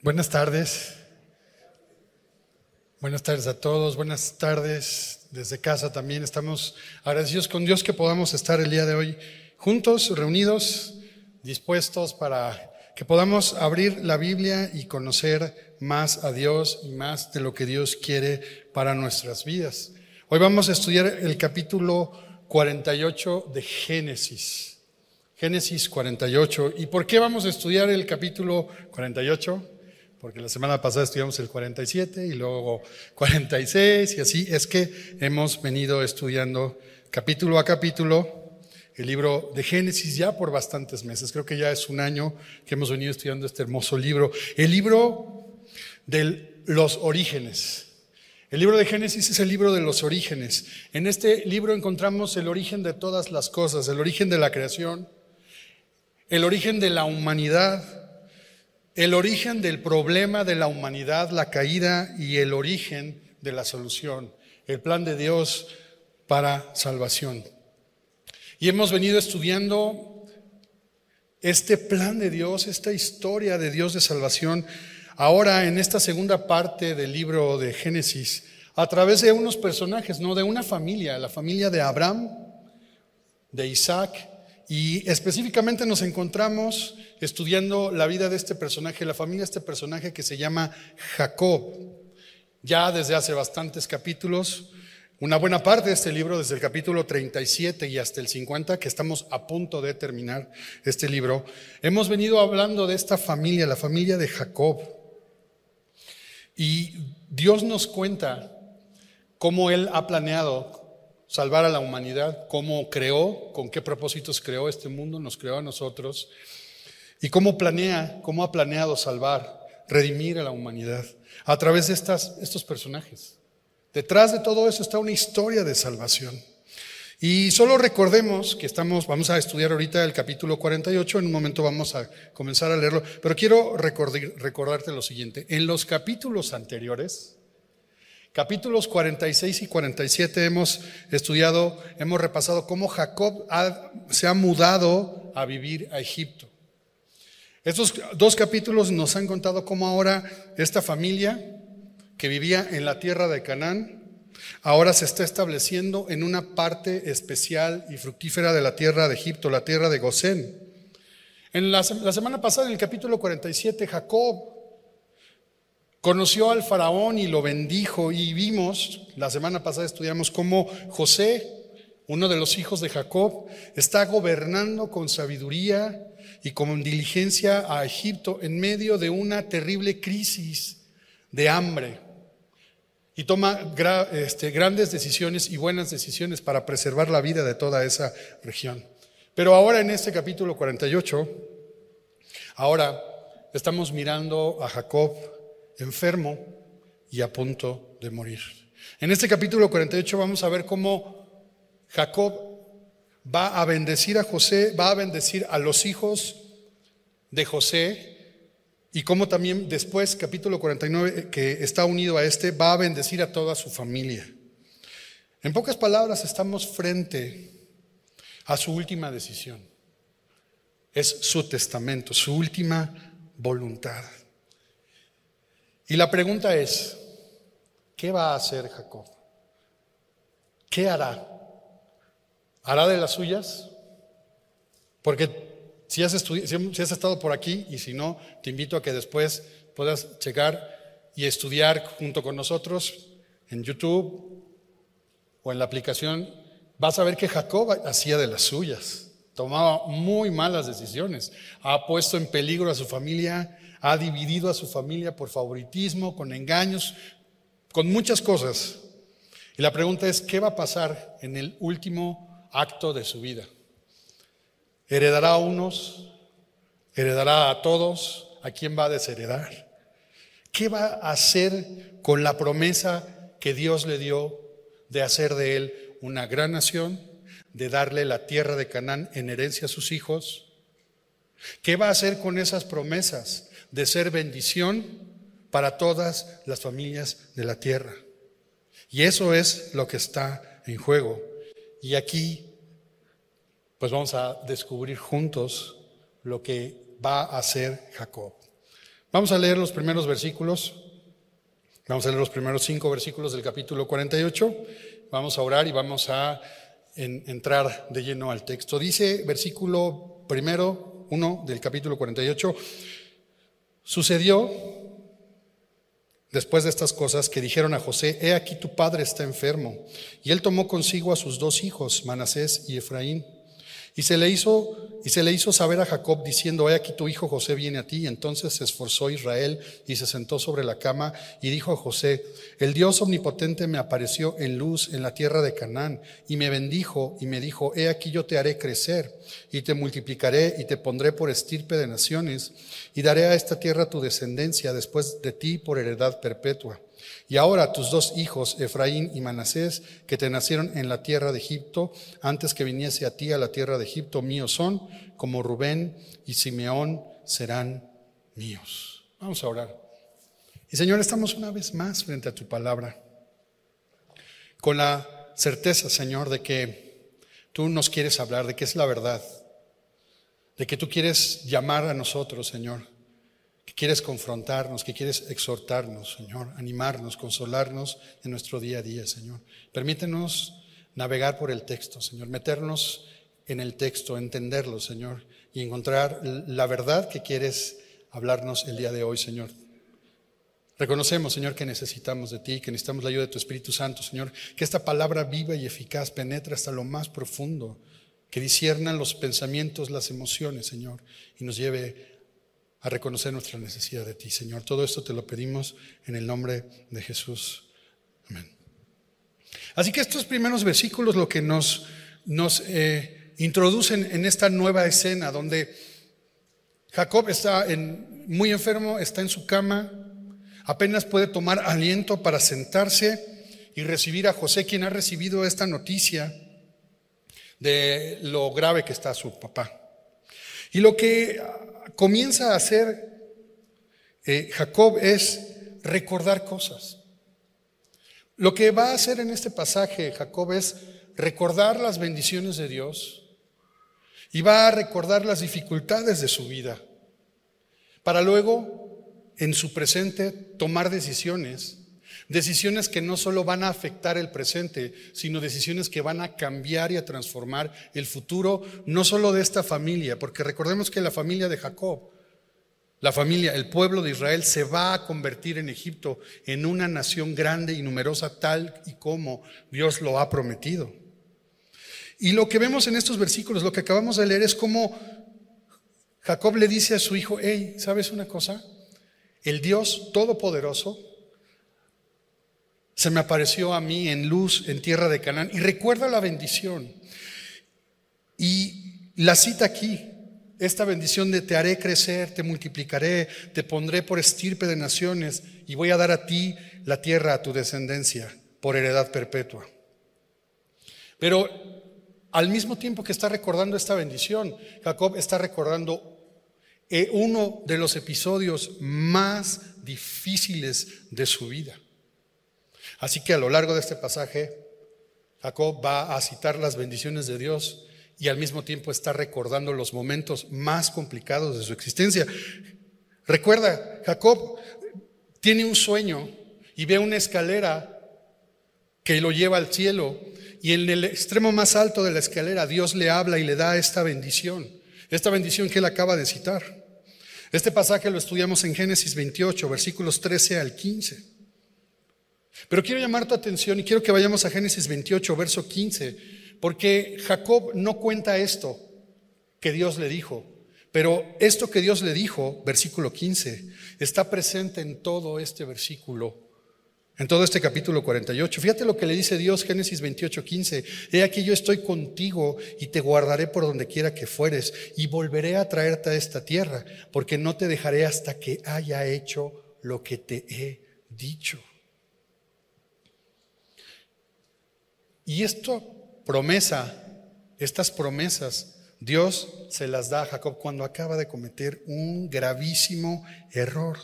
Buenas tardes. Buenas tardes a todos. Buenas tardes desde casa también. Estamos agradecidos con Dios que podamos estar el día de hoy juntos, reunidos, dispuestos para que podamos abrir la Biblia y conocer más a Dios y más de lo que Dios quiere para nuestras vidas. Hoy vamos a estudiar el capítulo 48 de Génesis. Génesis 48. ¿Y por qué vamos a estudiar el capítulo 48? Porque la semana pasada estudiamos el 47 y luego 46 y así es que hemos venido estudiando capítulo a capítulo el libro de Génesis ya por bastantes meses. Creo que ya es un año que hemos venido estudiando este hermoso libro. El libro de los orígenes. El libro de Génesis es el libro de los orígenes. En este libro encontramos el origen de todas las cosas, el origen de la creación, el origen de la humanidad, el origen del problema de la humanidad, la caída y el origen de la solución, el plan de Dios para salvación. Y hemos venido estudiando este plan de Dios, esta historia de Dios de salvación, ahora en esta segunda parte del libro de Génesis, a través de unos personajes, no de una familia, la familia de Abraham, de Isaac y específicamente nos encontramos estudiando la vida de este personaje, la familia de este personaje que se llama Jacob. Ya desde hace bastantes capítulos, una buena parte de este libro, desde el capítulo 37 y hasta el 50, que estamos a punto de terminar este libro, hemos venido hablando de esta familia, la familia de Jacob. Y Dios nos cuenta cómo Él ha planeado salvar a la humanidad, cómo creó, con qué propósitos creó este mundo, nos creó a nosotros, y cómo planea, cómo ha planeado salvar, redimir a la humanidad a través de estas, estos personajes. Detrás de todo eso está una historia de salvación. Y solo recordemos que estamos, vamos a estudiar ahorita el capítulo 48, en un momento vamos a comenzar a leerlo, pero quiero recordarte lo siguiente. En los capítulos anteriores, Capítulos 46 y 47 hemos estudiado, hemos repasado cómo Jacob se ha mudado a vivir a Egipto. Estos dos capítulos nos han contado cómo ahora esta familia que vivía en la tierra de Canaán, ahora se está estableciendo en una parte especial y fructífera de la tierra de Egipto, la tierra de Gosén. En la, la semana pasada, en el capítulo 47, Jacob Conoció al faraón y lo bendijo y vimos, la semana pasada estudiamos cómo José, uno de los hijos de Jacob, está gobernando con sabiduría y con diligencia a Egipto en medio de una terrible crisis de hambre. Y toma este, grandes decisiones y buenas decisiones para preservar la vida de toda esa región. Pero ahora en este capítulo 48, ahora estamos mirando a Jacob enfermo y a punto de morir. En este capítulo 48 vamos a ver cómo Jacob va a bendecir a José, va a bendecir a los hijos de José y cómo también después, capítulo 49, que está unido a este, va a bendecir a toda su familia. En pocas palabras, estamos frente a su última decisión. Es su testamento, su última voluntad. Y la pregunta es, ¿qué va a hacer Jacob? ¿Qué hará? ¿Hará de las suyas? Porque si has, si has estado por aquí y si no, te invito a que después puedas checar y estudiar junto con nosotros en YouTube o en la aplicación. Vas a ver que Jacob hacía de las suyas, tomaba muy malas decisiones, ha puesto en peligro a su familia, ha dividido a su familia por favoritismo, con engaños, con muchas cosas. Y la pregunta es, ¿qué va a pasar en el último acto de su vida? ¿Heredará a unos? ¿Heredará a todos? ¿A quién va a desheredar? ¿Qué va a hacer con la promesa que Dios le dio de hacer de él una gran nación, de darle la tierra de Canaán en herencia a sus hijos? ¿Qué va a hacer con esas promesas? De ser bendición para todas las familias de la tierra. Y eso es lo que está en juego. Y aquí, pues vamos a descubrir juntos lo que va a hacer Jacob. Vamos a leer los primeros versículos. Vamos a leer los primeros cinco versículos del capítulo 48. Vamos a orar y vamos a entrar de lleno al texto. Dice versículo primero, uno del capítulo 48. Sucedió después de estas cosas que dijeron a José, he aquí tu padre está enfermo. Y él tomó consigo a sus dos hijos, Manasés y Efraín y se le hizo y se le hizo saber a Jacob diciendo, he aquí tu hijo José viene a ti. Y entonces se esforzó Israel y se sentó sobre la cama y dijo a José, el Dios omnipotente me apareció en luz en la tierra de Canaán y me bendijo y me dijo, he aquí yo te haré crecer y te multiplicaré y te pondré por estirpe de naciones y daré a esta tierra tu descendencia después de ti por heredad perpetua. Y ahora tus dos hijos, Efraín y Manasés, que te nacieron en la tierra de Egipto, antes que viniese a ti a la tierra de Egipto, míos son, como Rubén y Simeón serán míos. Vamos a orar. Y Señor, estamos una vez más frente a tu palabra, con la certeza, Señor, de que tú nos quieres hablar, de que es la verdad, de que tú quieres llamar a nosotros, Señor que quieres confrontarnos, que quieres exhortarnos, Señor, animarnos, consolarnos en nuestro día a día, Señor. Permítenos navegar por el texto, Señor, meternos en el texto, entenderlo, Señor, y encontrar la verdad que quieres hablarnos el día de hoy, Señor. Reconocemos, Señor, que necesitamos de ti, que necesitamos la ayuda de tu Espíritu Santo, Señor, que esta palabra viva y eficaz penetre hasta lo más profundo, que disiernan los pensamientos, las emociones, Señor, y nos lleve a reconocer nuestra necesidad de ti, Señor. Todo esto te lo pedimos en el nombre de Jesús. Amén. Así que estos primeros versículos lo que nos, nos eh, introducen en esta nueva escena donde Jacob está muy enfermo, está en su cama, apenas puede tomar aliento para sentarse y recibir a José, quien ha recibido esta noticia de lo grave que está su papá. Y lo que comienza a hacer eh, Jacob es recordar cosas. Lo que va a hacer en este pasaje Jacob es recordar las bendiciones de Dios y va a recordar las dificultades de su vida para luego en su presente tomar decisiones, decisiones que no solo van a afectar el presente, sino decisiones que van a cambiar y a transformar el futuro, no solo de esta familia, porque recordemos que la familia de Jacob, la familia, el pueblo de Israel se va a convertir en Egipto en una nación grande y numerosa tal y como Dios lo ha prometido. Y lo que vemos en estos versículos, lo que acabamos de leer es cómo Jacob le dice a su hijo, hey, ¿sabes una cosa? El Dios Todopoderoso se me apareció a mí en luz en tierra de Canaán. Y recuerda la bendición. Y la cita aquí, esta bendición de te haré crecer, te multiplicaré, te pondré por estirpe de naciones y voy a dar a ti la tierra, a tu descendencia, por heredad perpetua. Pero al mismo tiempo que está recordando esta bendición, Jacob está recordando eh, uno de los episodios más difíciles de su vida. Así que a lo largo de este pasaje, Jacob va a citar las bendiciones de Dios y al mismo tiempo está recordando los momentos más complicados de su existencia. Recuerda, Jacob tiene un sueño y ve una escalera que lo lleva al cielo y en el extremo más alto de la escalera Dios le habla y le da esta bendición, esta bendición que él acaba de citar. Este pasaje lo estudiamos en Génesis 28, versículos 13 al 15. Pero quiero llamar tu atención y quiero que vayamos a Génesis 28, verso 15, porque Jacob no cuenta esto que Dios le dijo, pero esto que Dios le dijo, versículo 15, está presente en todo este versículo, en todo este capítulo 48. Fíjate lo que le dice Dios, Génesis 28, 15. He aquí yo estoy contigo y te guardaré por donde quiera que fueres y volveré a traerte a esta tierra, porque no te dejaré hasta que haya hecho lo que te he dicho. Y esto promesa, estas promesas, Dios se las da a Jacob cuando acaba de cometer un gravísimo error.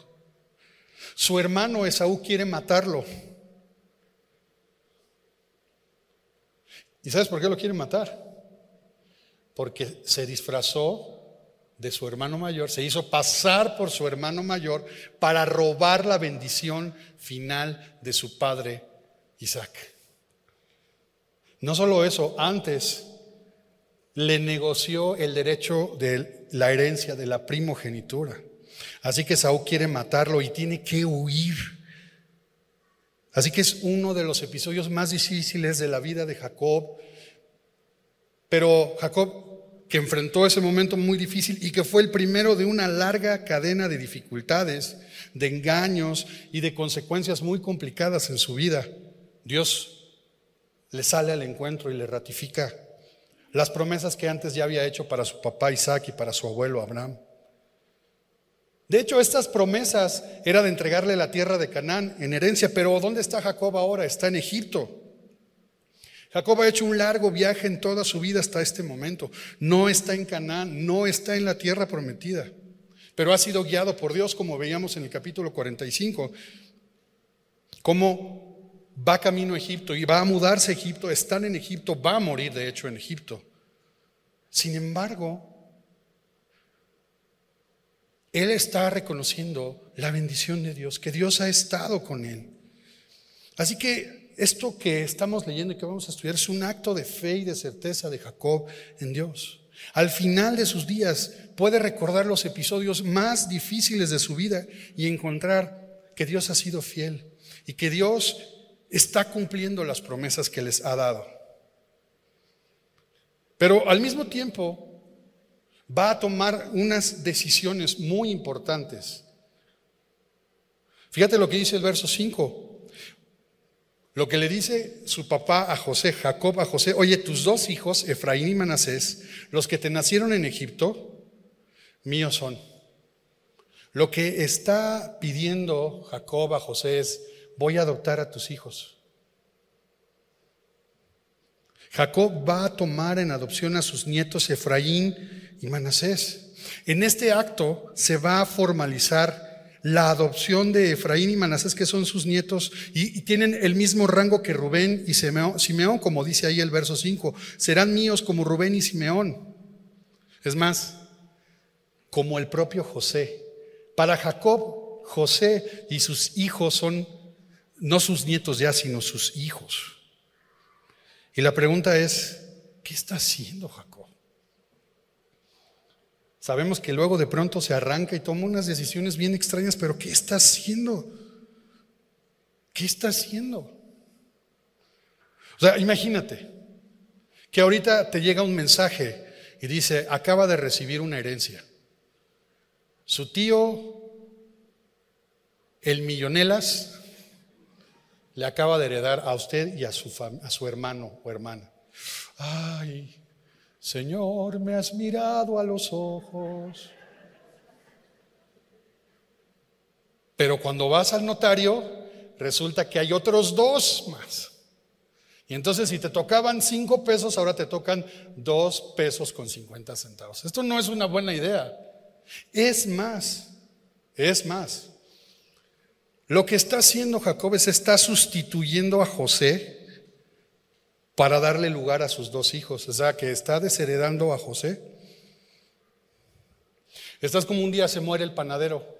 Su hermano Esaú quiere matarlo. ¿Y sabes por qué lo quiere matar? Porque se disfrazó de su hermano mayor, se hizo pasar por su hermano mayor para robar la bendición final de su padre Isaac. No solo eso, antes le negoció el derecho de la herencia de la primogenitura. Así que Saúl quiere matarlo y tiene que huir. Así que es uno de los episodios más difíciles de la vida de Jacob. Pero Jacob que enfrentó ese momento muy difícil y que fue el primero de una larga cadena de dificultades, de engaños y de consecuencias muy complicadas en su vida, Dios le sale al encuentro y le ratifica las promesas que antes ya había hecho para su papá Isaac y para su abuelo Abraham. De hecho, estas promesas era de entregarle la tierra de Canaán en herencia, pero ¿dónde está Jacob ahora? Está en Egipto. Jacob ha hecho un largo viaje en toda su vida hasta este momento. No está en Canaán, no está en la tierra prometida, pero ha sido guiado por Dios, como veíamos en el capítulo 45, como va camino a Egipto y va a mudarse a Egipto, están en Egipto, va a morir de hecho en Egipto. Sin embargo, él está reconociendo la bendición de Dios, que Dios ha estado con él. Así que esto que estamos leyendo y que vamos a estudiar es un acto de fe y de certeza de Jacob en Dios. Al final de sus días puede recordar los episodios más difíciles de su vida y encontrar que Dios ha sido fiel y que Dios está cumpliendo las promesas que les ha dado. Pero al mismo tiempo va a tomar unas decisiones muy importantes. Fíjate lo que dice el verso 5. Lo que le dice su papá a José, Jacob a José, oye, tus dos hijos, Efraín y Manasés, los que te nacieron en Egipto, míos son. Lo que está pidiendo Jacob a José es, voy a adoptar a tus hijos. Jacob va a tomar en adopción a sus nietos Efraín y Manasés. En este acto se va a formalizar la adopción de Efraín y Manasés, que son sus nietos, y, tienen el mismo rango que Rubén y Simeón, como dice ahí el verso 5, serán míos como Rubén y Simeón. Es más, como el propio José. Para Jacob, José y sus hijos son no sus nietos ya, sino sus hijos. Y la pregunta es, ¿qué está haciendo Jacob? Sabemos que luego de pronto se arranca y toma unas decisiones bien extrañas, pero ¿qué está haciendo? ¿Qué está haciendo? O sea, imagínate que ahorita te llega un mensaje y dice, acaba de recibir una herencia. Su tío, el Millonelas, le acaba de heredar a usted y a su, a su hermano o hermana. Ay, Señor, me has mirado a los ojos. Pero cuando vas al notario, resulta que hay otros dos más. Y entonces si te tocaban cinco pesos, ahora te tocan dos pesos con cincuenta centavos. Esto no es una buena idea. Es más, es más. Lo que está haciendo Jacob es está sustituyendo a José para darle lugar a sus dos hijos. O sea, que está desheredando a José. Estás como un día se muere el panadero.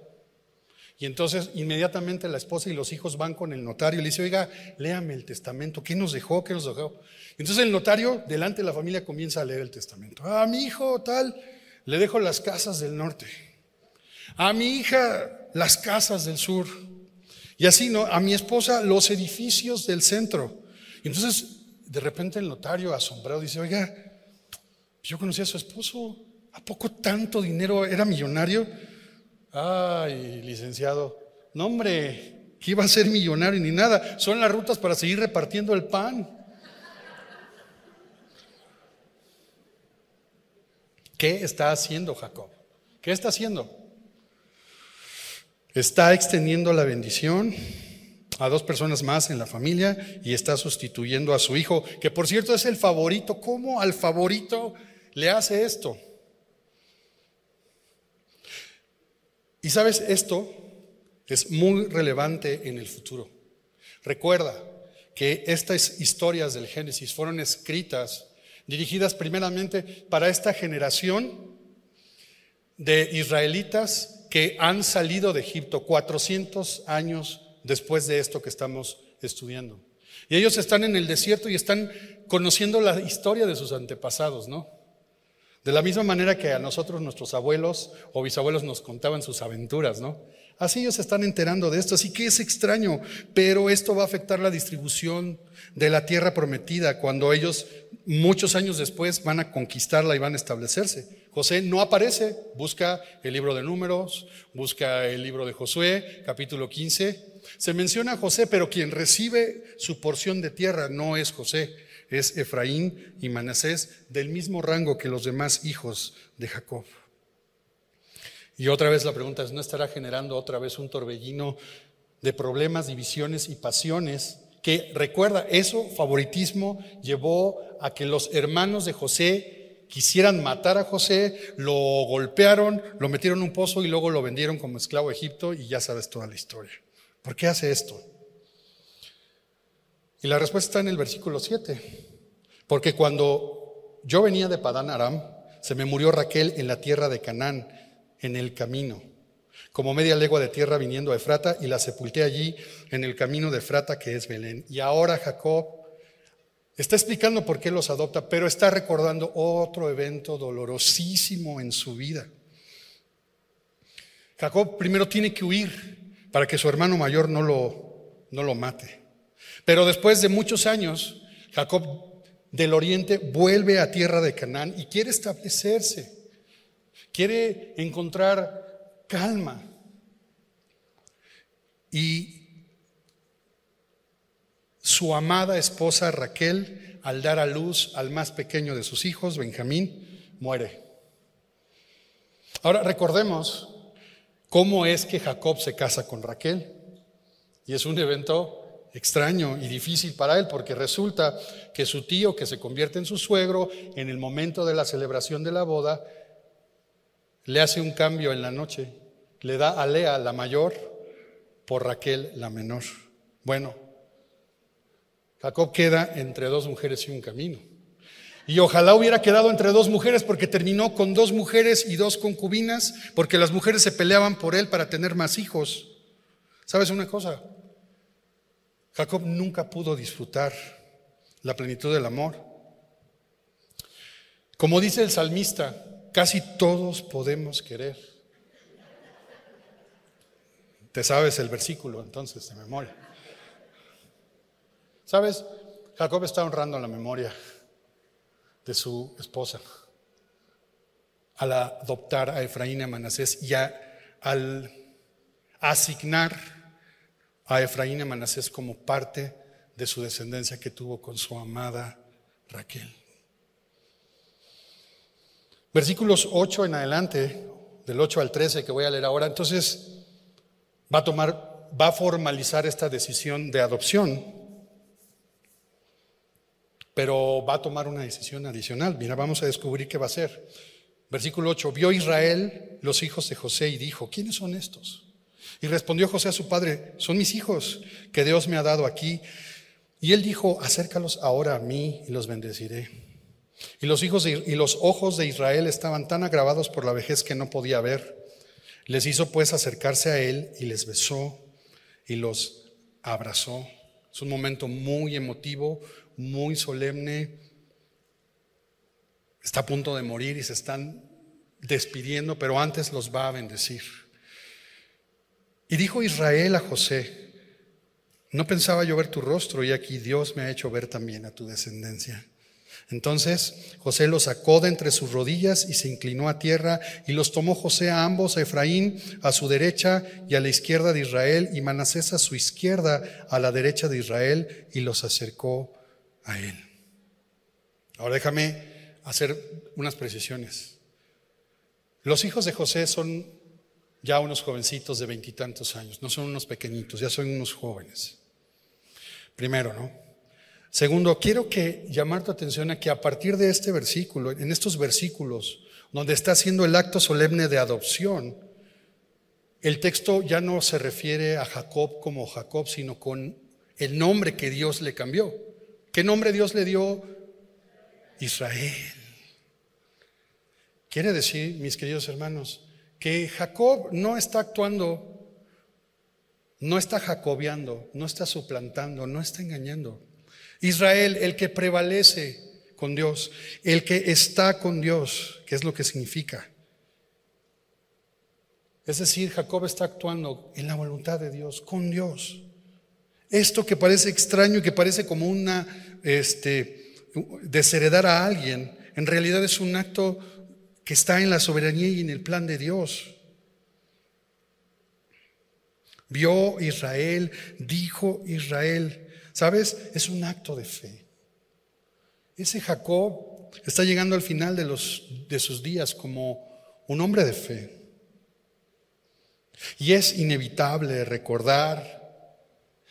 Y entonces inmediatamente la esposa y los hijos van con el notario y le dice, oiga, léame el testamento, ¿qué nos dejó? ¿Qué nos dejó? Entonces el notario, delante de la familia, comienza a leer el testamento. A mi hijo tal, le dejo las casas del norte. A mi hija, las casas del sur. Y así, ¿no? A mi esposa, los edificios del centro. Entonces de repente el notario asombrado dice, oiga, yo conocí a su esposo, ¿a poco tanto dinero era millonario? Ay, licenciado, no hombre, que iba a ser millonario ni nada, son las rutas para seguir repartiendo el pan. ¿Qué está haciendo Jacob? ¿Qué está haciendo? Está extendiendo la bendición, a dos personas más en la familia y está sustituyendo a su hijo, que por cierto es el favorito. ¿Cómo al favorito le hace esto? Y sabes, esto es muy relevante en el futuro. Recuerda que estas historias del Génesis fueron escritas, dirigidas primeramente para esta generación de israelitas que han salido de Egipto 400 años después de esto que estamos estudiando. Y ellos están en el desierto y están conociendo la historia de sus antepasados, ¿no? De la misma manera que a nosotros nuestros abuelos o bisabuelos nos contaban sus aventuras, ¿no? Así ellos se están enterando de esto, así que es extraño, pero esto va a afectar la distribución de la tierra prometida cuando ellos muchos años después van a conquistarla y van a establecerse. José no aparece, busca el libro de números, busca el libro de Josué, capítulo 15. Se menciona a José, pero quien recibe su porción de tierra no es José, es Efraín y Manasés del mismo rango que los demás hijos de Jacob. Y otra vez la pregunta es, ¿no estará generando otra vez un torbellino de problemas, divisiones y pasiones? Que recuerda, eso, favoritismo, llevó a que los hermanos de José quisieran matar a José, lo golpearon, lo metieron en un pozo y luego lo vendieron como esclavo a Egipto y ya sabes toda la historia. ¿Por qué hace esto? Y la respuesta está en el versículo 7. Porque cuando yo venía de Padán Aram, se me murió Raquel en la tierra de Canaán en el camino, como media legua de tierra viniendo a Efrata, y la sepulté allí en el camino de Efrata, que es Belén. Y ahora Jacob está explicando por qué los adopta, pero está recordando otro evento dolorosísimo en su vida. Jacob primero tiene que huir para que su hermano mayor no lo, no lo mate. Pero después de muchos años, Jacob del oriente vuelve a tierra de Canaán y quiere establecerse quiere encontrar calma. Y su amada esposa Raquel, al dar a luz al más pequeño de sus hijos, Benjamín, muere. Ahora recordemos cómo es que Jacob se casa con Raquel. Y es un evento extraño y difícil para él porque resulta que su tío, que se convierte en su suegro, en el momento de la celebración de la boda, le hace un cambio en la noche, le da a Lea la mayor por Raquel la menor. Bueno, Jacob queda entre dos mujeres y un camino. Y ojalá hubiera quedado entre dos mujeres porque terminó con dos mujeres y dos concubinas, porque las mujeres se peleaban por él para tener más hijos. ¿Sabes una cosa? Jacob nunca pudo disfrutar la plenitud del amor. Como dice el salmista, Casi todos podemos querer. Te sabes el versículo entonces de memoria. ¿Sabes? Jacob está honrando la memoria de su esposa al adoptar a Efraín y a Manasés y al asignar a Efraín y a Manasés como parte de su descendencia que tuvo con su amada Raquel. Versículos 8 en adelante, del 8 al 13 que voy a leer ahora, entonces va a tomar, va a formalizar esta decisión de adopción, pero va a tomar una decisión adicional. Mira, vamos a descubrir qué va a hacer. Versículo 8, vio Israel los hijos de José y dijo, ¿quiénes son estos? Y respondió José a su padre, son mis hijos que Dios me ha dado aquí. Y él dijo, acércalos ahora a mí y los bendeciré. Y los, hijos y los ojos de Israel estaban tan agravados por la vejez que no podía ver. Les hizo pues acercarse a él y les besó y los abrazó. Es un momento muy emotivo, muy solemne. Está a punto de morir y se están despidiendo, pero antes los va a bendecir. Y dijo Israel a José, no pensaba yo ver tu rostro y aquí Dios me ha hecho ver también a tu descendencia. Entonces José los sacó de entre sus rodillas y se inclinó a tierra y los tomó José a ambos, a Efraín a su derecha y a la izquierda de Israel y Manasés a su izquierda a la derecha de Israel y los acercó a él. Ahora déjame hacer unas precisiones. Los hijos de José son ya unos jovencitos de veintitantos años, no son unos pequeñitos, ya son unos jóvenes. Primero, ¿no? Segundo, quiero que llamar tu atención a que a partir de este versículo, en estos versículos, donde está haciendo el acto solemne de adopción, el texto ya no se refiere a Jacob como Jacob, sino con el nombre que Dios le cambió. ¿Qué nombre Dios le dio? Israel. Quiere decir, mis queridos hermanos, que Jacob no está actuando, no está jacobeando, no está suplantando, no está engañando. Israel, el que prevalece con Dios, el que está con Dios, ¿qué es lo que significa? Es decir, Jacob está actuando en la voluntad de Dios, con Dios. Esto que parece extraño y que parece como una este, desheredar a alguien, en realidad es un acto que está en la soberanía y en el plan de Dios. Vio Israel, dijo Israel. ¿Sabes? Es un acto de fe. Ese Jacob está llegando al final de, los, de sus días como un hombre de fe. Y es inevitable recordar,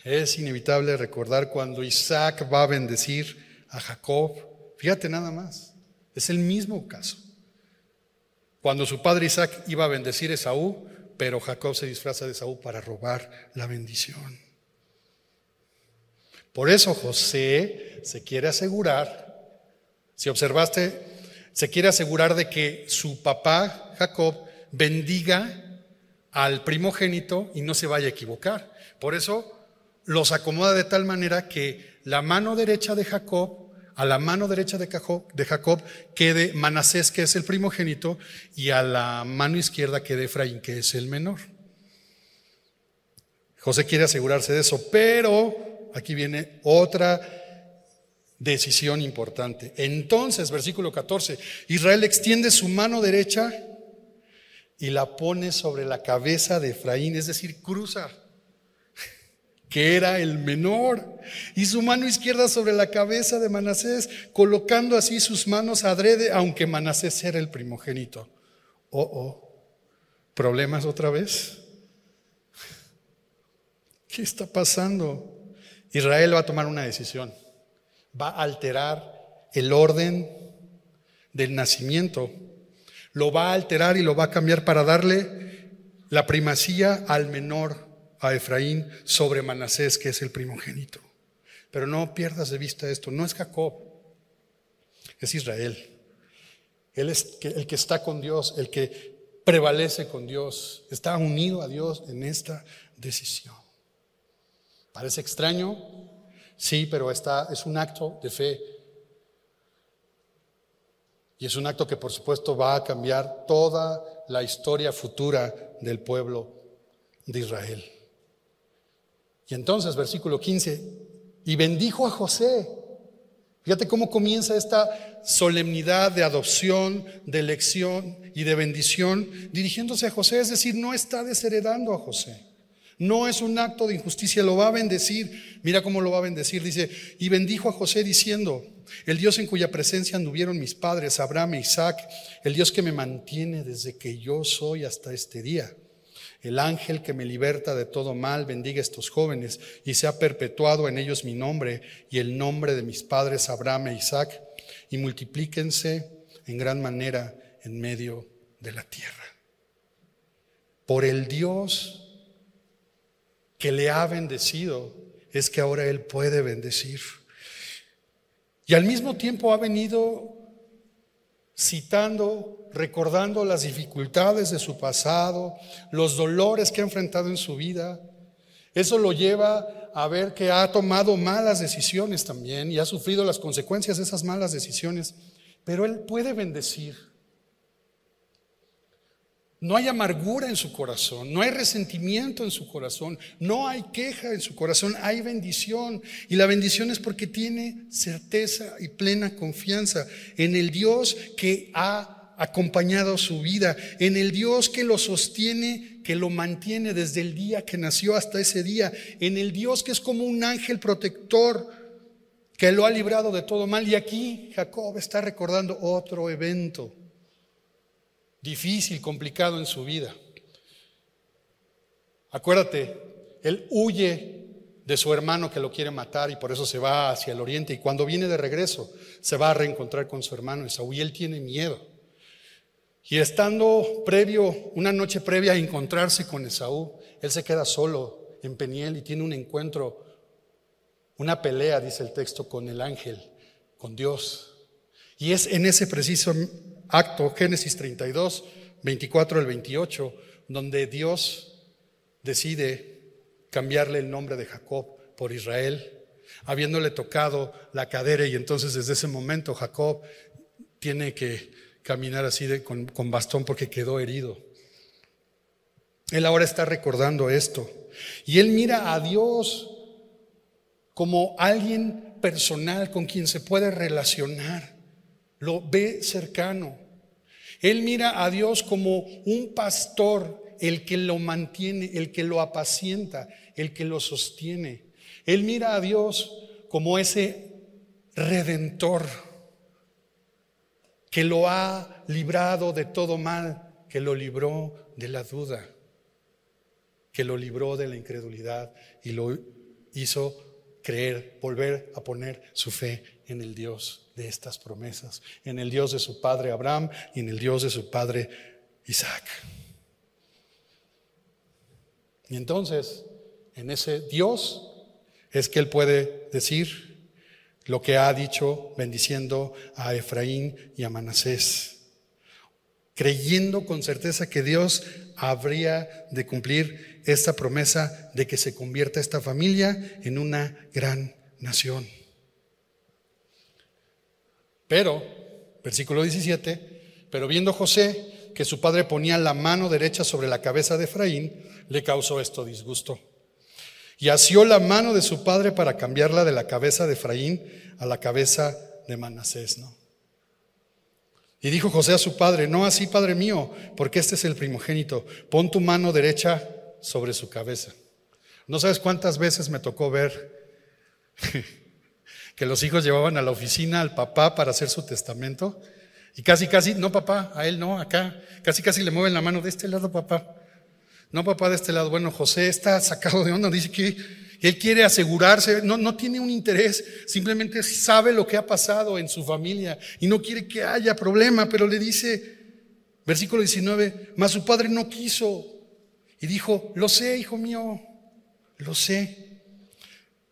es inevitable recordar cuando Isaac va a bendecir a Jacob. Fíjate nada más, es el mismo caso. Cuando su padre Isaac iba a bendecir a Esaú, pero Jacob se disfraza de Esaú para robar la bendición. Por eso José se quiere asegurar, si observaste, se quiere asegurar de que su papá Jacob bendiga al primogénito y no se vaya a equivocar. Por eso los acomoda de tal manera que la mano derecha de Jacob a la mano derecha de Jacob, quede Manasés, que es el primogénito, y a la mano izquierda quede Efraín, que es el menor. José quiere asegurarse de eso, pero aquí viene otra decisión importante. Entonces, versículo 14, Israel extiende su mano derecha y la pone sobre la cabeza de Efraín, es decir, cruza que era el menor, y su mano izquierda sobre la cabeza de Manasés, colocando así sus manos adrede, aunque Manasés era el primogénito. Oh, oh, ¿problemas otra vez? ¿Qué está pasando? Israel va a tomar una decisión, va a alterar el orden del nacimiento, lo va a alterar y lo va a cambiar para darle la primacía al menor a Efraín sobre Manasés, que es el primogénito. Pero no pierdas de vista esto, no es Jacob, es Israel. Él es el que está con Dios, el que prevalece con Dios, está unido a Dios en esta decisión. Parece extraño, sí, pero está, es un acto de fe. Y es un acto que por supuesto va a cambiar toda la historia futura del pueblo de Israel. Y entonces, versículo 15, y bendijo a José. Fíjate cómo comienza esta solemnidad de adopción, de elección y de bendición dirigiéndose a José, es decir, no está desheredando a José. No es un acto de injusticia, lo va a bendecir. Mira cómo lo va a bendecir. Dice, y bendijo a José diciendo, el Dios en cuya presencia anduvieron mis padres, Abraham e Isaac, el Dios que me mantiene desde que yo soy hasta este día el ángel que me liberta de todo mal bendiga a estos jóvenes y sea perpetuado en ellos mi nombre y el nombre de mis padres Abraham e Isaac y multiplíquense en gran manera en medio de la tierra. Por el Dios que le ha bendecido es que ahora Él puede bendecir. Y al mismo tiempo ha venido citando, recordando las dificultades de su pasado, los dolores que ha enfrentado en su vida. Eso lo lleva a ver que ha tomado malas decisiones también y ha sufrido las consecuencias de esas malas decisiones, pero Él puede bendecir. No hay amargura en su corazón, no hay resentimiento en su corazón, no hay queja en su corazón, hay bendición. Y la bendición es porque tiene certeza y plena confianza en el Dios que ha acompañado su vida, en el Dios que lo sostiene, que lo mantiene desde el día que nació hasta ese día, en el Dios que es como un ángel protector que lo ha librado de todo mal. Y aquí Jacob está recordando otro evento difícil, complicado en su vida. Acuérdate, él huye de su hermano que lo quiere matar y por eso se va hacia el oriente y cuando viene de regreso se va a reencontrar con su hermano Esaú y él tiene miedo. Y estando previo, una noche previa a encontrarse con Esaú, él se queda solo en Peniel y tiene un encuentro, una pelea, dice el texto, con el ángel, con Dios. Y es en ese preciso acto, Génesis 32, 24 al 28, donde Dios decide cambiarle el nombre de Jacob por Israel, habiéndole tocado la cadera y entonces desde ese momento Jacob tiene que caminar así con, con bastón porque quedó herido. Él ahora está recordando esto y él mira a Dios como alguien personal con quien se puede relacionar, lo ve cercano. Él mira a Dios como un pastor, el que lo mantiene, el que lo apacienta, el que lo sostiene. Él mira a Dios como ese redentor que lo ha librado de todo mal, que lo libró de la duda, que lo libró de la incredulidad y lo hizo creer, volver a poner su fe en el Dios de estas promesas, en el Dios de su padre Abraham y en el Dios de su padre Isaac. Y entonces, en ese Dios es que él puede decir lo que ha dicho bendiciendo a Efraín y a Manasés, creyendo con certeza que Dios habría de cumplir esta promesa de que se convierta esta familia en una gran nación. Pero, versículo 17, pero viendo José que su padre ponía la mano derecha sobre la cabeza de Efraín, le causó esto disgusto. Y asió la mano de su padre para cambiarla de la cabeza de Efraín a la cabeza de Manasés, ¿no? Y dijo José a su padre, no así, padre mío, porque este es el primogénito, pon tu mano derecha sobre su cabeza. No sabes cuántas veces me tocó ver que los hijos llevaban a la oficina al papá para hacer su testamento y casi, casi, no papá, a él no, acá, casi, casi le mueven la mano de este lado, papá. No, papá, de este lado. Bueno, José está sacado de onda, dice que él quiere asegurarse, no, no tiene un interés, simplemente sabe lo que ha pasado en su familia y no quiere que haya problema, pero le dice, versículo 19, mas su padre no quiso y dijo, lo sé, hijo mío, lo sé.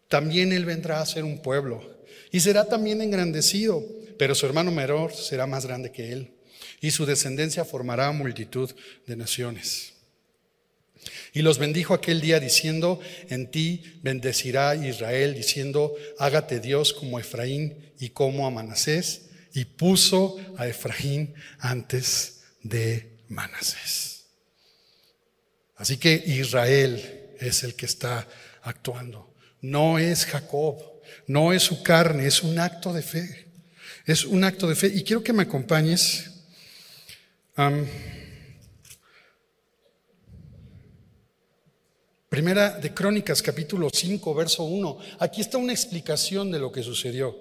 También él vendrá a ser un pueblo y será también engrandecido, pero su hermano menor será más grande que él y su descendencia formará multitud de naciones. Y los bendijo aquel día diciendo, en ti bendecirá Israel, diciendo, hágate Dios como Efraín y como a Manasés. Y puso a Efraín antes de Manasés. Así que Israel es el que está actuando. No es Jacob, no es su carne, es un acto de fe. Es un acto de fe. Y quiero que me acompañes. Primera de Crónicas, capítulo 5, verso 1. Aquí está una explicación de lo que sucedió.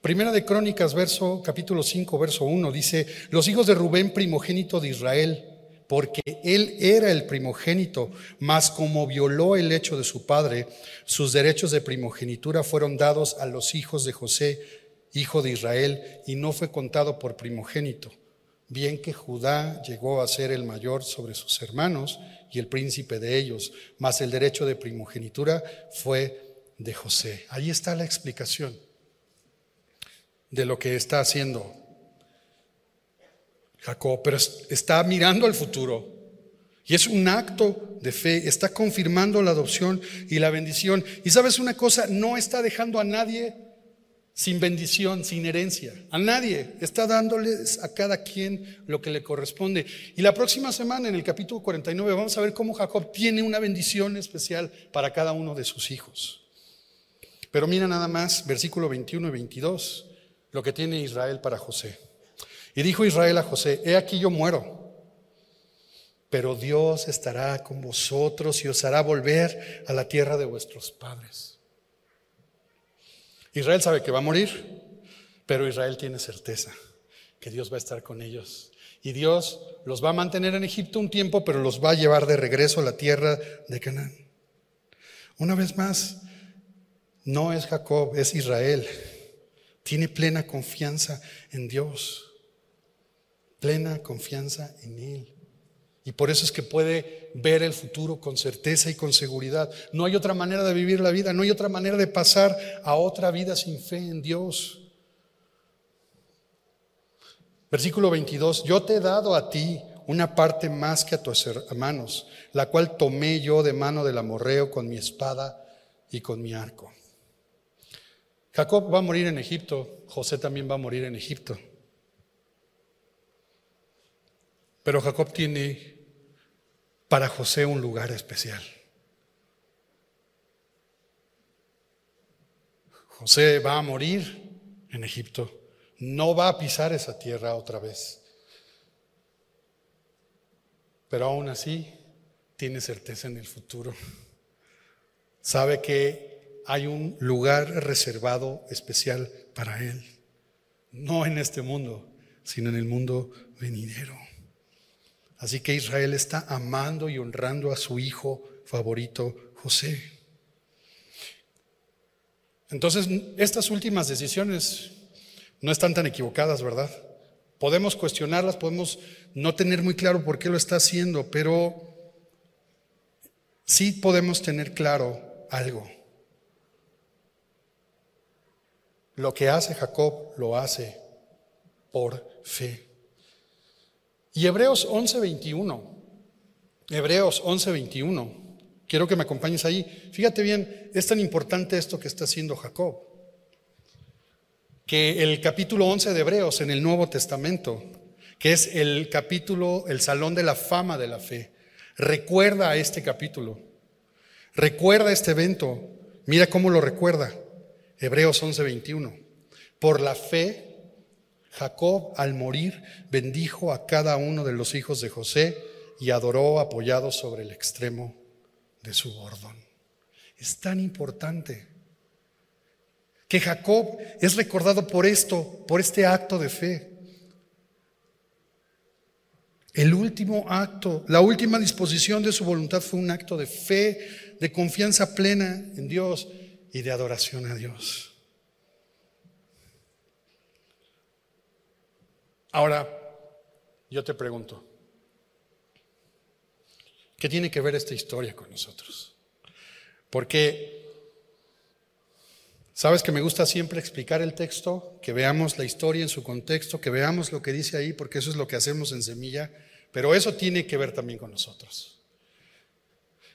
Primera de Crónicas, verso, capítulo 5, verso 1, dice, los hijos de Rubén, primogénito de Israel, porque él era el primogénito, mas como violó el hecho de su padre, sus derechos de primogenitura fueron dados a los hijos de José, hijo de Israel, y no fue contado por primogénito. Bien que Judá llegó a ser el mayor sobre sus hermanos, y el príncipe de ellos, mas el derecho de primogenitura fue de José. Ahí está la explicación de lo que está haciendo Jacob, pero está mirando al futuro. Y es un acto de fe, está confirmando la adopción y la bendición. Y sabes una cosa, no está dejando a nadie sin bendición, sin herencia. A nadie. Está dándoles a cada quien lo que le corresponde. Y la próxima semana, en el capítulo 49, vamos a ver cómo Jacob tiene una bendición especial para cada uno de sus hijos. Pero mira nada más, versículo 21 y 22, lo que tiene Israel para José. Y dijo Israel a José, he aquí yo muero, pero Dios estará con vosotros y os hará volver a la tierra de vuestros padres. Israel sabe que va a morir, pero Israel tiene certeza que Dios va a estar con ellos. Y Dios los va a mantener en Egipto un tiempo, pero los va a llevar de regreso a la tierra de Canaán. Una vez más, no es Jacob, es Israel. Tiene plena confianza en Dios, plena confianza en Él. Y por eso es que puede ver el futuro con certeza y con seguridad. No hay otra manera de vivir la vida, no hay otra manera de pasar a otra vida sin fe en Dios. Versículo 22, yo te he dado a ti una parte más que a tus hermanos, la cual tomé yo de mano del amorreo con mi espada y con mi arco. Jacob va a morir en Egipto, José también va a morir en Egipto. Pero Jacob tiene para José un lugar especial. José va a morir en Egipto, no va a pisar esa tierra otra vez. Pero aún así tiene certeza en el futuro. Sabe que hay un lugar reservado especial para él. No en este mundo, sino en el mundo venidero. Así que Israel está amando y honrando a su hijo favorito, José. Entonces, estas últimas decisiones no están tan equivocadas, ¿verdad? Podemos cuestionarlas, podemos no tener muy claro por qué lo está haciendo, pero sí podemos tener claro algo. Lo que hace Jacob lo hace por fe. Y Hebreos 11:21, Hebreos 11:21 Quiero que me acompañes ahí. Fíjate bien, es tan importante esto que está haciendo Jacob, que el capítulo 11 de Hebreos en el Nuevo Testamento, que es el capítulo, el salón de la fama de la fe, recuerda a este capítulo, recuerda este evento, mira cómo lo recuerda, Hebreos 11:21. Por la fe, Jacob al morir bendijo a cada uno de los hijos de José y adoró apoyado sobre el extremo de su bordón. Es tan importante que Jacob es recordado por esto, por este acto de fe. El último acto, la última disposición de su voluntad fue un acto de fe, de confianza plena en Dios y de adoración a Dios. Ahora, yo te pregunto, ¿Qué tiene que ver esta historia con nosotros? Porque, ¿sabes que me gusta siempre explicar el texto? Que veamos la historia en su contexto, que veamos lo que dice ahí, porque eso es lo que hacemos en Semilla, pero eso tiene que ver también con nosotros.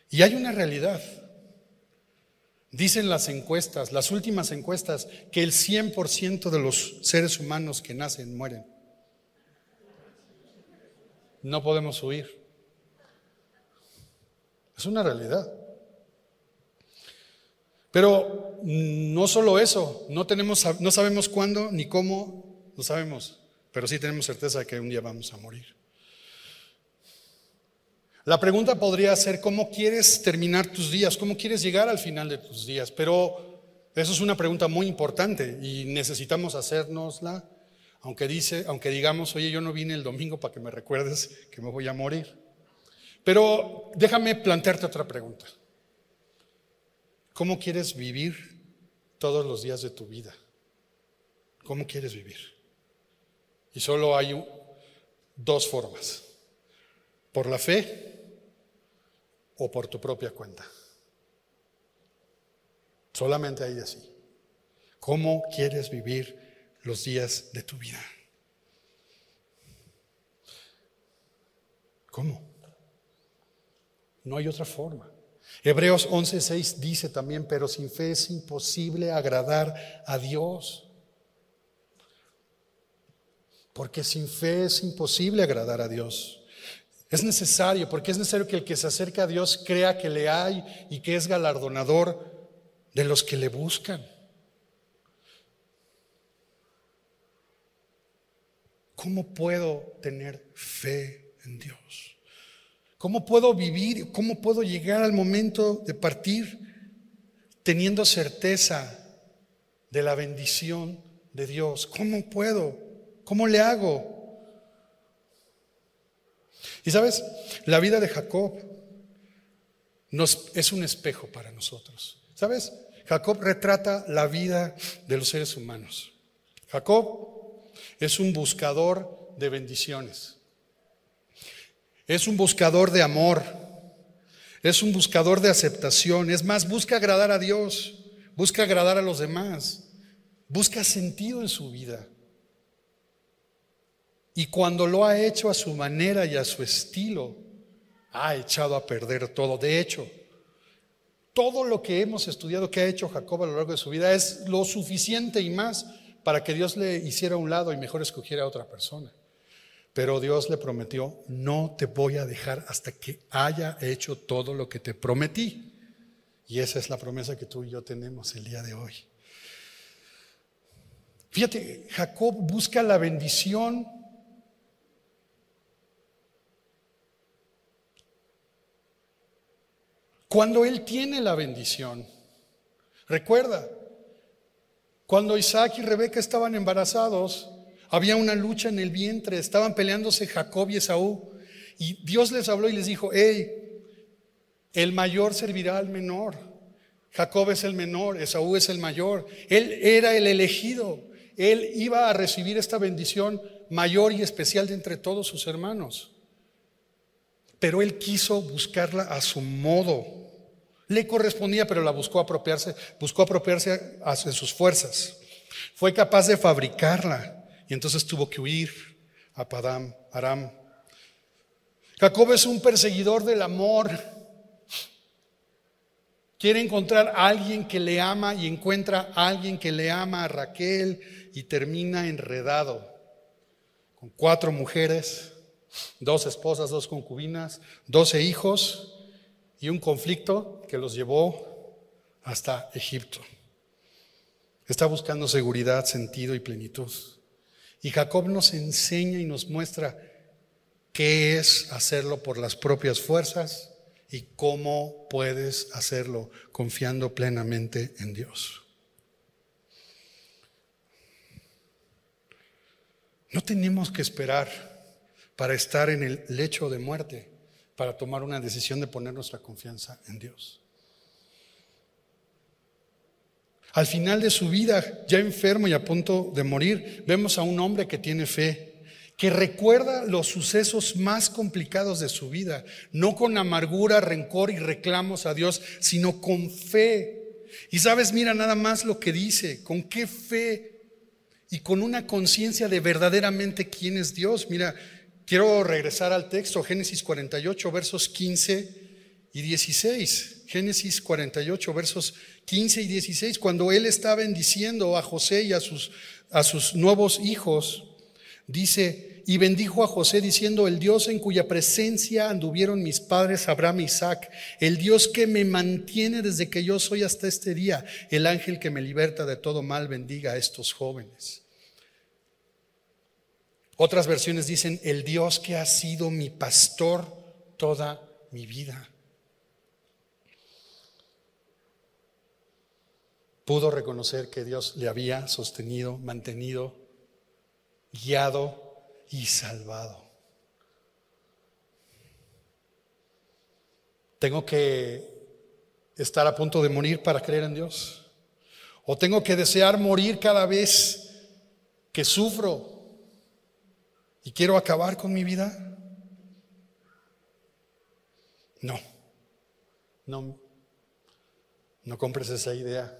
Y hay una realidad. Dicen las encuestas, las últimas encuestas, que el 100% de los seres humanos que nacen mueren. No podemos huir. Es una realidad. Pero no solo eso, no, tenemos, no sabemos cuándo ni cómo, no sabemos, pero sí tenemos certeza de que un día vamos a morir. La pregunta podría ser, ¿cómo quieres terminar tus días? ¿Cómo quieres llegar al final de tus días? Pero eso es una pregunta muy importante y necesitamos hacérnosla, aunque, dice, aunque digamos, oye, yo no vine el domingo para que me recuerdes que me voy a morir. Pero déjame plantearte otra pregunta. ¿Cómo quieres vivir todos los días de tu vida? ¿Cómo quieres vivir? Y solo hay dos formas. Por la fe o por tu propia cuenta. Solamente hay así. ¿Cómo quieres vivir los días de tu vida? ¿Cómo? No hay otra forma. Hebreos 11:6 dice también, pero sin fe es imposible agradar a Dios. Porque sin fe es imposible agradar a Dios. Es necesario, porque es necesario que el que se acerca a Dios crea que le hay y que es galardonador de los que le buscan. ¿Cómo puedo tener fe en Dios? ¿Cómo puedo vivir? ¿Cómo puedo llegar al momento de partir teniendo certeza de la bendición de Dios? ¿Cómo puedo? ¿Cómo le hago? Y sabes, la vida de Jacob es un espejo para nosotros. ¿Sabes? Jacob retrata la vida de los seres humanos. Jacob es un buscador de bendiciones. Es un buscador de amor. Es un buscador de aceptación. Es más, busca agradar a Dios. Busca agradar a los demás. Busca sentido en su vida. Y cuando lo ha hecho a su manera y a su estilo, ha echado a perder todo. De hecho, todo lo que hemos estudiado que ha hecho Jacob a lo largo de su vida es lo suficiente y más para que Dios le hiciera un lado y mejor escogiera a otra persona. Pero Dios le prometió, no te voy a dejar hasta que haya hecho todo lo que te prometí. Y esa es la promesa que tú y yo tenemos el día de hoy. Fíjate, Jacob busca la bendición cuando él tiene la bendición. Recuerda, cuando Isaac y Rebeca estaban embarazados, había una lucha en el vientre, estaban peleándose Jacob y Esaú. Y Dios les habló y les dijo, hey, el mayor servirá al menor. Jacob es el menor, Esaú es el mayor. Él era el elegido. Él iba a recibir esta bendición mayor y especial de entre todos sus hermanos. Pero él quiso buscarla a su modo. Le correspondía, pero la buscó apropiarse, buscó apropiarse a sus fuerzas. Fue capaz de fabricarla. Y entonces tuvo que huir a Padam, Aram. Jacob es un perseguidor del amor. Quiere encontrar a alguien que le ama y encuentra a alguien que le ama a Raquel y termina enredado con cuatro mujeres, dos esposas, dos concubinas, doce hijos y un conflicto que los llevó hasta Egipto. Está buscando seguridad, sentido y plenitud. Y Jacob nos enseña y nos muestra qué es hacerlo por las propias fuerzas y cómo puedes hacerlo confiando plenamente en Dios. No tenemos que esperar para estar en el lecho de muerte para tomar una decisión de poner nuestra confianza en Dios. Al final de su vida, ya enfermo y a punto de morir, vemos a un hombre que tiene fe, que recuerda los sucesos más complicados de su vida, no con amargura, rencor y reclamos a Dios, sino con fe. Y sabes, mira nada más lo que dice, con qué fe y con una conciencia de verdaderamente quién es Dios. Mira, quiero regresar al texto, Génesis 48, versos 15 y 16. Génesis 48, versos 15 y 16, cuando él está bendiciendo a José y a sus, a sus nuevos hijos, dice, y bendijo a José diciendo, el Dios en cuya presencia anduvieron mis padres Abraham y Isaac, el Dios que me mantiene desde que yo soy hasta este día, el ángel que me liberta de todo mal, bendiga a estos jóvenes. Otras versiones dicen, el Dios que ha sido mi pastor toda mi vida. pudo reconocer que Dios le había sostenido, mantenido, guiado y salvado. Tengo que estar a punto de morir para creer en Dios. O tengo que desear morir cada vez que sufro y quiero acabar con mi vida. No, no, no compres esa idea.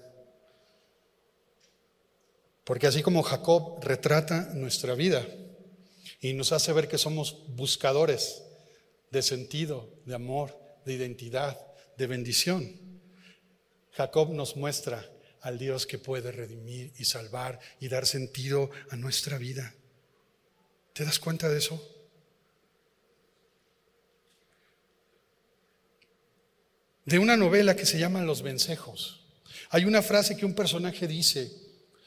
Porque así como Jacob retrata nuestra vida y nos hace ver que somos buscadores de sentido, de amor, de identidad, de bendición, Jacob nos muestra al Dios que puede redimir y salvar y dar sentido a nuestra vida. ¿Te das cuenta de eso? De una novela que se llama Los Vencejos. Hay una frase que un personaje dice,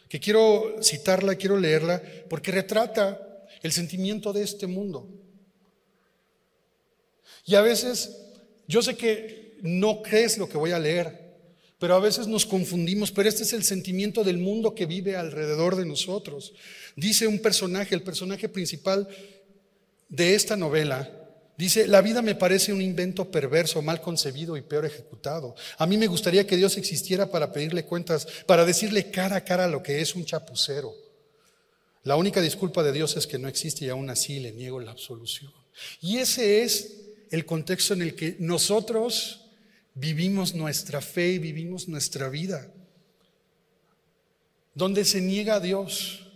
que quiero citarla, quiero leerla, porque retrata el sentimiento de este mundo. Y a veces, yo sé que no crees lo que voy a leer, pero a veces nos confundimos, pero este es el sentimiento del mundo que vive alrededor de nosotros. Dice un personaje, el personaje principal de esta novela, Dice, la vida me parece un invento perverso, mal concebido y peor ejecutado. A mí me gustaría que Dios existiera para pedirle cuentas, para decirle cara a cara lo que es un chapucero. La única disculpa de Dios es que no existe y aún así le niego la absolución. Y ese es el contexto en el que nosotros vivimos nuestra fe y vivimos nuestra vida. Donde se niega a Dios,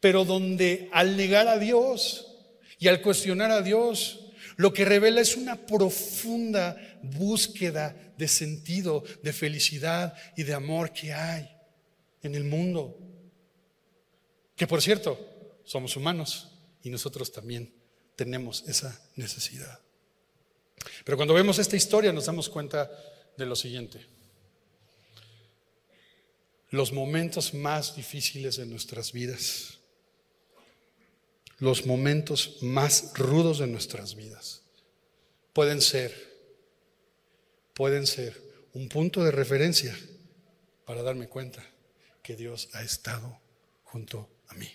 pero donde al negar a Dios y al cuestionar a Dios, lo que revela es una profunda búsqueda de sentido, de felicidad y de amor que hay en el mundo. Que por cierto, somos humanos y nosotros también tenemos esa necesidad. Pero cuando vemos esta historia nos damos cuenta de lo siguiente. Los momentos más difíciles de nuestras vidas, los momentos más rudos de nuestras vidas, pueden ser, pueden ser un punto de referencia para darme cuenta que Dios ha estado junto a mí.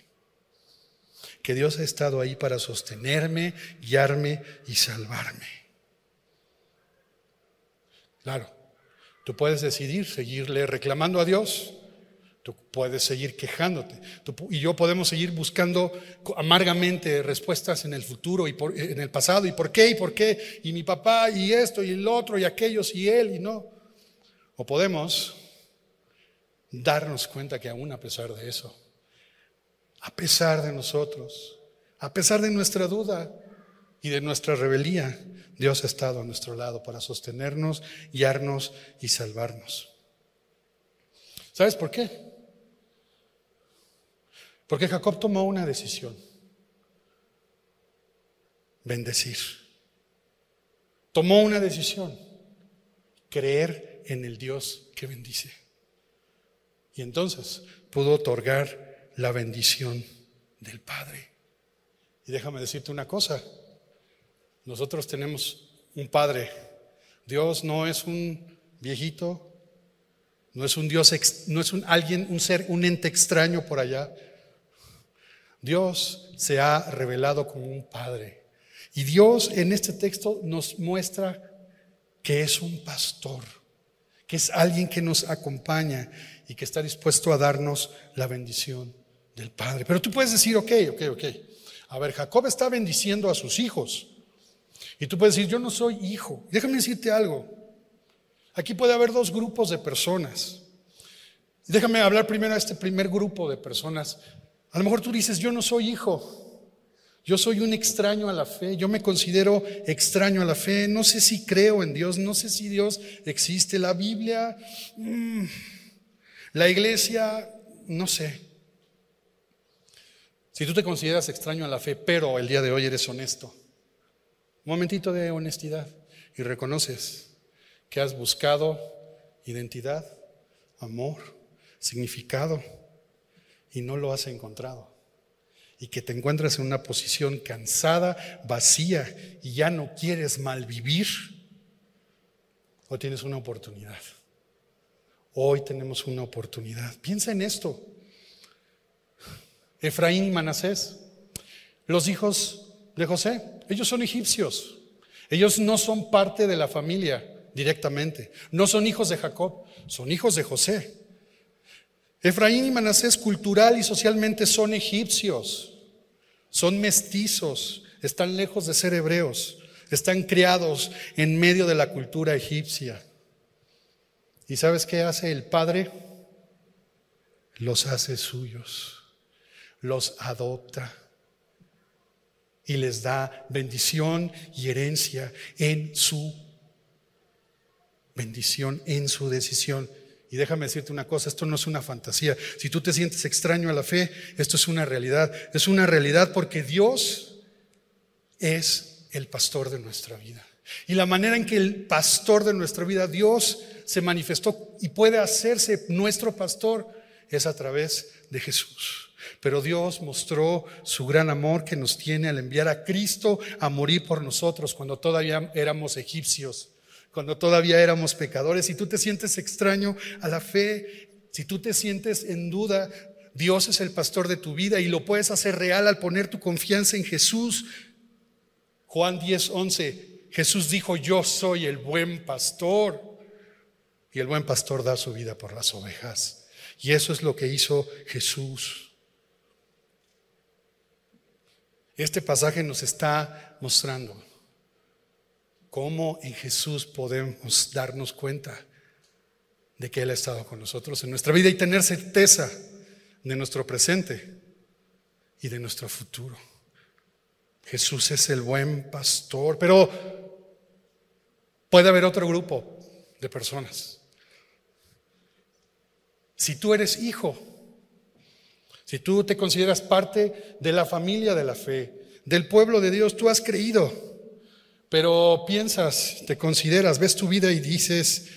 Que Dios ha estado ahí para sostenerme, guiarme y salvarme. Claro, tú puedes decidir seguirle reclamando a Dios, tú puedes seguir quejándote, y yo podemos seguir buscando amargamente respuestas en el futuro y en el pasado, y por qué, y por qué, y mi papá, y esto, y el otro, y aquellos, y él, y no. O podemos darnos cuenta que aún a pesar de eso, a pesar de nosotros, a pesar de nuestra duda y de nuestra rebeldía, Dios ha estado a nuestro lado para sostenernos, guiarnos y salvarnos. ¿Sabes por qué? Porque Jacob tomó una decisión. Bendecir. Tomó una decisión. Creer en el Dios que bendice. Y entonces pudo otorgar la bendición del Padre. Y déjame decirte una cosa. Nosotros tenemos un Padre. Dios no es un viejito, no es un Dios, no es un alguien, un ser, un ente extraño por allá. Dios se ha revelado como un Padre. Y Dios en este texto nos muestra que es un pastor, que es alguien que nos acompaña y que está dispuesto a darnos la bendición del Padre. Pero tú puedes decir, ok, ok, ok. A ver, Jacob está bendiciendo a sus hijos. Y tú puedes decir, yo no soy hijo. Déjame decirte algo. Aquí puede haber dos grupos de personas. Déjame hablar primero a este primer grupo de personas. A lo mejor tú dices, yo no soy hijo. Yo soy un extraño a la fe, yo me considero extraño a la fe, no sé si creo en Dios, no sé si Dios existe, la Biblia, mm, la iglesia, no sé. Si tú te consideras extraño a la fe, pero el día de hoy eres honesto, un momentito de honestidad y reconoces que has buscado identidad, amor, significado y no lo has encontrado. Y que te encuentras en una posición cansada, vacía y ya no quieres malvivir. O tienes una oportunidad. Hoy tenemos una oportunidad. Piensa en esto. Efraín y Manasés, los hijos de José. Ellos son egipcios. Ellos no son parte de la familia directamente. No son hijos de Jacob, son hijos de José. Efraín y Manasés cultural y socialmente son egipcios. Son mestizos, están lejos de ser hebreos, están criados en medio de la cultura egipcia. ¿Y sabes qué hace el Padre? Los hace suyos, los adopta y les da bendición y herencia en su bendición, en su decisión. Y déjame decirte una cosa, esto no es una fantasía. Si tú te sientes extraño a la fe, esto es una realidad. Es una realidad porque Dios es el pastor de nuestra vida. Y la manera en que el pastor de nuestra vida, Dios, se manifestó y puede hacerse nuestro pastor es a través de Jesús. Pero Dios mostró su gran amor que nos tiene al enviar a Cristo a morir por nosotros cuando todavía éramos egipcios, cuando todavía éramos pecadores. Si tú te sientes extraño a la fe, si tú te sientes en duda, Dios es el pastor de tu vida y lo puedes hacer real al poner tu confianza en Jesús. Juan 10, 11, Jesús dijo, yo soy el buen pastor. Y el buen pastor da su vida por las ovejas. Y eso es lo que hizo Jesús. Este pasaje nos está mostrando cómo en Jesús podemos darnos cuenta de que Él ha estado con nosotros en nuestra vida y tener certeza de nuestro presente y de nuestro futuro. Jesús es el buen pastor, pero puede haber otro grupo de personas. Si tú eres hijo, si tú te consideras parte de la familia de la fe, del pueblo de Dios, tú has creído, pero piensas, te consideras, ves tu vida y dices,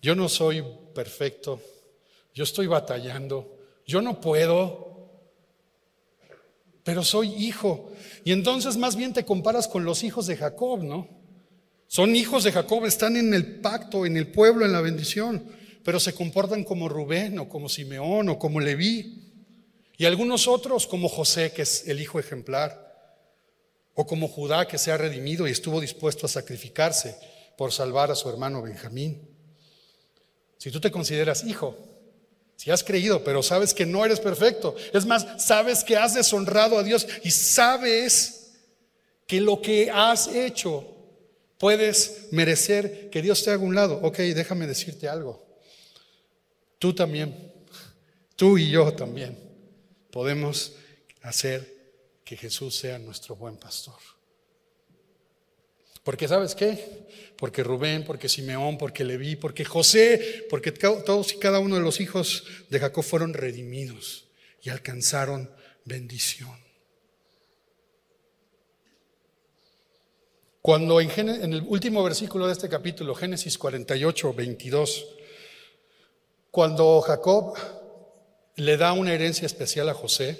yo no soy perfecto, yo estoy batallando, yo no puedo, pero soy hijo. Y entonces más bien te comparas con los hijos de Jacob, ¿no? Son hijos de Jacob, están en el pacto, en el pueblo, en la bendición, pero se comportan como Rubén o como Simeón o como Leví. Y algunos otros como José, que es el hijo ejemplar, o como Judá, que se ha redimido y estuvo dispuesto a sacrificarse por salvar a su hermano Benjamín. Si tú te consideras hijo, si has creído, pero sabes que no eres perfecto, es más, sabes que has deshonrado a Dios y sabes que lo que has hecho puedes merecer que Dios te haga un lado. Ok, déjame decirte algo. Tú también, tú y yo también podemos hacer que Jesús sea nuestro buen pastor. Porque sabes qué? Porque Rubén, porque Simeón, porque Leví, porque José, porque todos y cada uno de los hijos de Jacob fueron redimidos y alcanzaron bendición. Cuando en, el último versículo de este capítulo, Génesis 48, 22, cuando Jacob le da una herencia especial a José,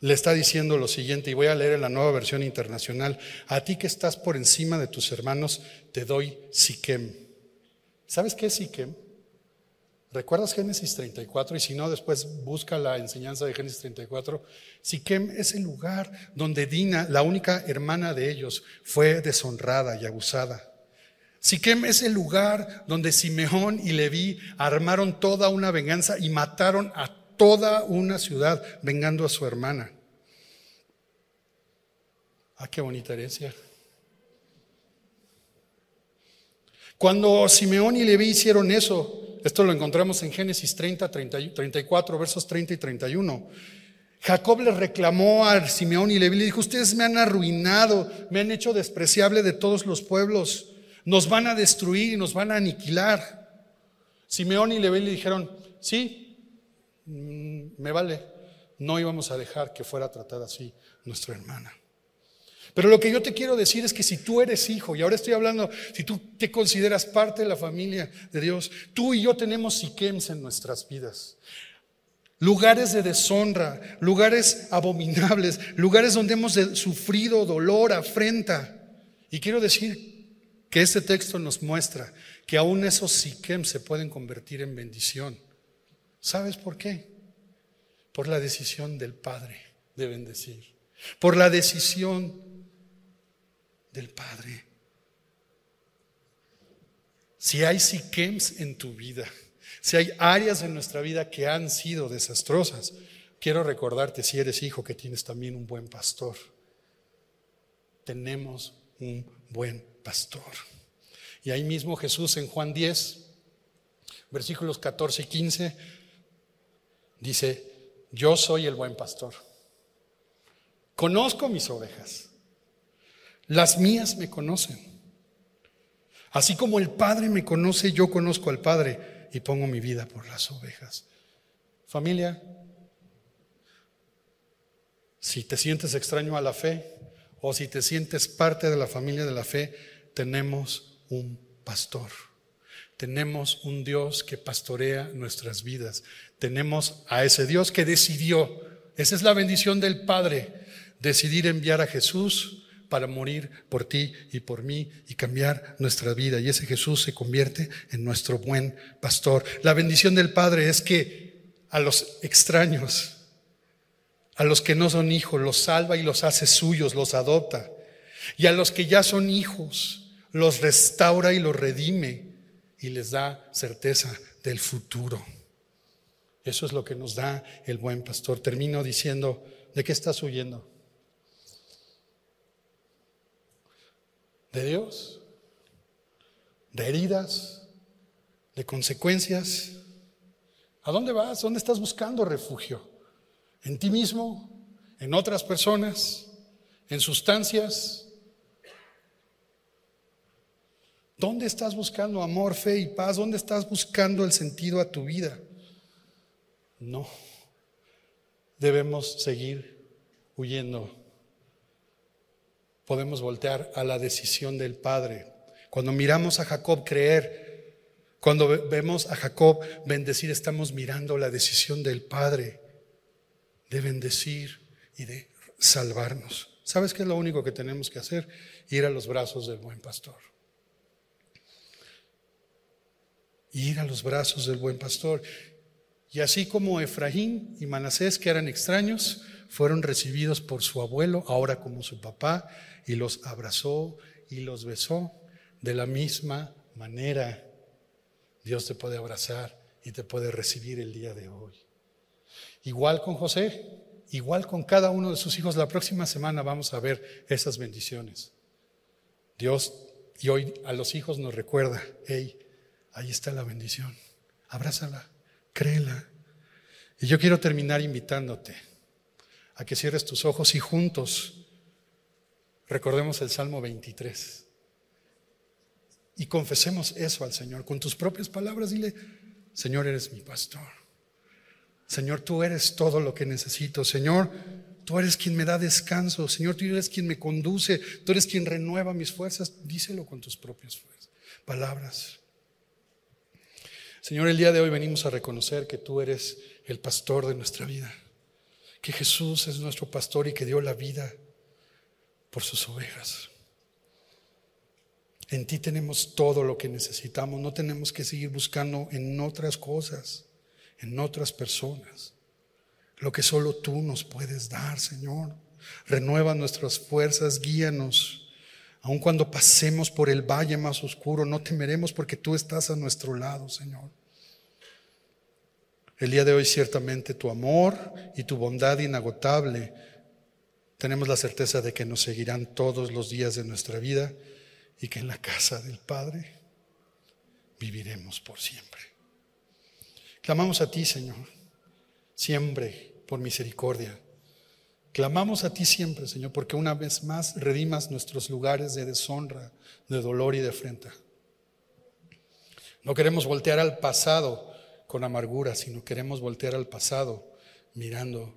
le está diciendo lo siguiente, y voy a leer en la nueva versión internacional, a ti que estás por encima de tus hermanos, te doy Siquem. ¿Sabes qué es Siquem? ¿Recuerdas Génesis 34? Y si no, después busca la enseñanza de Génesis 34. Siquem es el lugar donde Dina, la única hermana de ellos, fue deshonrada y abusada. Siquem es el lugar donde Simeón y Leví armaron toda una venganza y mataron a toda una ciudad vengando a su hermana. Ah, qué bonita herencia. Cuando Simeón y Leví hicieron eso, esto lo encontramos en Génesis 30, 34, versos 30 y 31. Jacob le reclamó a Simeón y Leví, le dijo, ustedes me han arruinado, me han hecho despreciable de todos los pueblos, nos van a destruir y nos van a aniquilar. Simeón y Leví le dijeron, sí, Mm, me vale, no íbamos a dejar que fuera tratada así nuestra hermana. Pero lo que yo te quiero decir es que si tú eres hijo, y ahora estoy hablando, si tú te consideras parte de la familia de Dios, tú y yo tenemos siquems en nuestras vidas. Lugares de deshonra, lugares abominables, lugares donde hemos sufrido dolor, afrenta. Y quiero decir que este texto nos muestra que aún esos siquems se pueden convertir en bendición. ¿Sabes por qué? Por la decisión del Padre de bendecir. Por la decisión del Padre. Si hay siquems en tu vida, si hay áreas en nuestra vida que han sido desastrosas, quiero recordarte, si eres hijo, que tienes también un buen pastor. Tenemos un buen pastor. Y ahí mismo Jesús en Juan 10, versículos 14 y 15, Dice, yo soy el buen pastor. Conozco mis ovejas. Las mías me conocen. Así como el Padre me conoce, yo conozco al Padre y pongo mi vida por las ovejas. Familia, si te sientes extraño a la fe o si te sientes parte de la familia de la fe, tenemos un pastor. Tenemos un Dios que pastorea nuestras vidas. Tenemos a ese Dios que decidió, esa es la bendición del Padre, decidir enviar a Jesús para morir por ti y por mí y cambiar nuestra vida. Y ese Jesús se convierte en nuestro buen pastor. La bendición del Padre es que a los extraños, a los que no son hijos, los salva y los hace suyos, los adopta. Y a los que ya son hijos, los restaura y los redime y les da certeza del futuro. Eso es lo que nos da el buen pastor. Termino diciendo, ¿de qué estás huyendo? ¿De Dios? ¿De heridas? ¿De consecuencias? ¿A dónde vas? ¿Dónde estás buscando refugio? ¿En ti mismo? ¿En otras personas? ¿En sustancias? ¿Dónde estás buscando amor, fe y paz? ¿Dónde estás buscando el sentido a tu vida? No. Debemos seguir huyendo. Podemos voltear a la decisión del Padre. Cuando miramos a Jacob creer, cuando vemos a Jacob bendecir, estamos mirando la decisión del Padre de bendecir y de salvarnos. ¿Sabes qué es lo único que tenemos que hacer? Ir a los brazos del buen pastor. Ir a los brazos del buen pastor. Y así como Efraín y Manasés, que eran extraños, fueron recibidos por su abuelo, ahora como su papá, y los abrazó y los besó. De la misma manera, Dios te puede abrazar y te puede recibir el día de hoy. Igual con José, igual con cada uno de sus hijos. La próxima semana vamos a ver esas bendiciones. Dios y hoy a los hijos nos recuerda, hey, ahí está la bendición. Abrázala, créela. Y yo quiero terminar invitándote a que cierres tus ojos y juntos recordemos el Salmo 23. Y confesemos eso al Señor con tus propias palabras. Dile, Señor, eres mi pastor. Señor, tú eres todo lo que necesito. Señor, tú eres quien me da descanso. Señor, tú eres quien me conduce. Tú eres quien renueva mis fuerzas. Díselo con tus propias. Palabras. Señor, el día de hoy venimos a reconocer que tú eres el pastor de nuestra vida. Que Jesús es nuestro pastor y que dio la vida por sus ovejas. En ti tenemos todo lo que necesitamos. No tenemos que seguir buscando en otras cosas en otras personas. Lo que solo tú nos puedes dar, Señor. Renueva nuestras fuerzas, guíanos. Aun cuando pasemos por el valle más oscuro, no temeremos porque tú estás a nuestro lado, Señor. El día de hoy ciertamente tu amor y tu bondad inagotable tenemos la certeza de que nos seguirán todos los días de nuestra vida y que en la casa del Padre viviremos por siempre. Clamamos a ti, Señor, siempre por misericordia. Clamamos a ti siempre, Señor, porque una vez más redimas nuestros lugares de deshonra, de dolor y de afrenta. No queremos voltear al pasado con amargura, sino queremos voltear al pasado mirando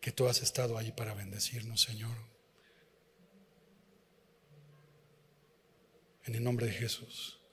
que tú has estado ahí para bendecirnos, Señor. En el nombre de Jesús.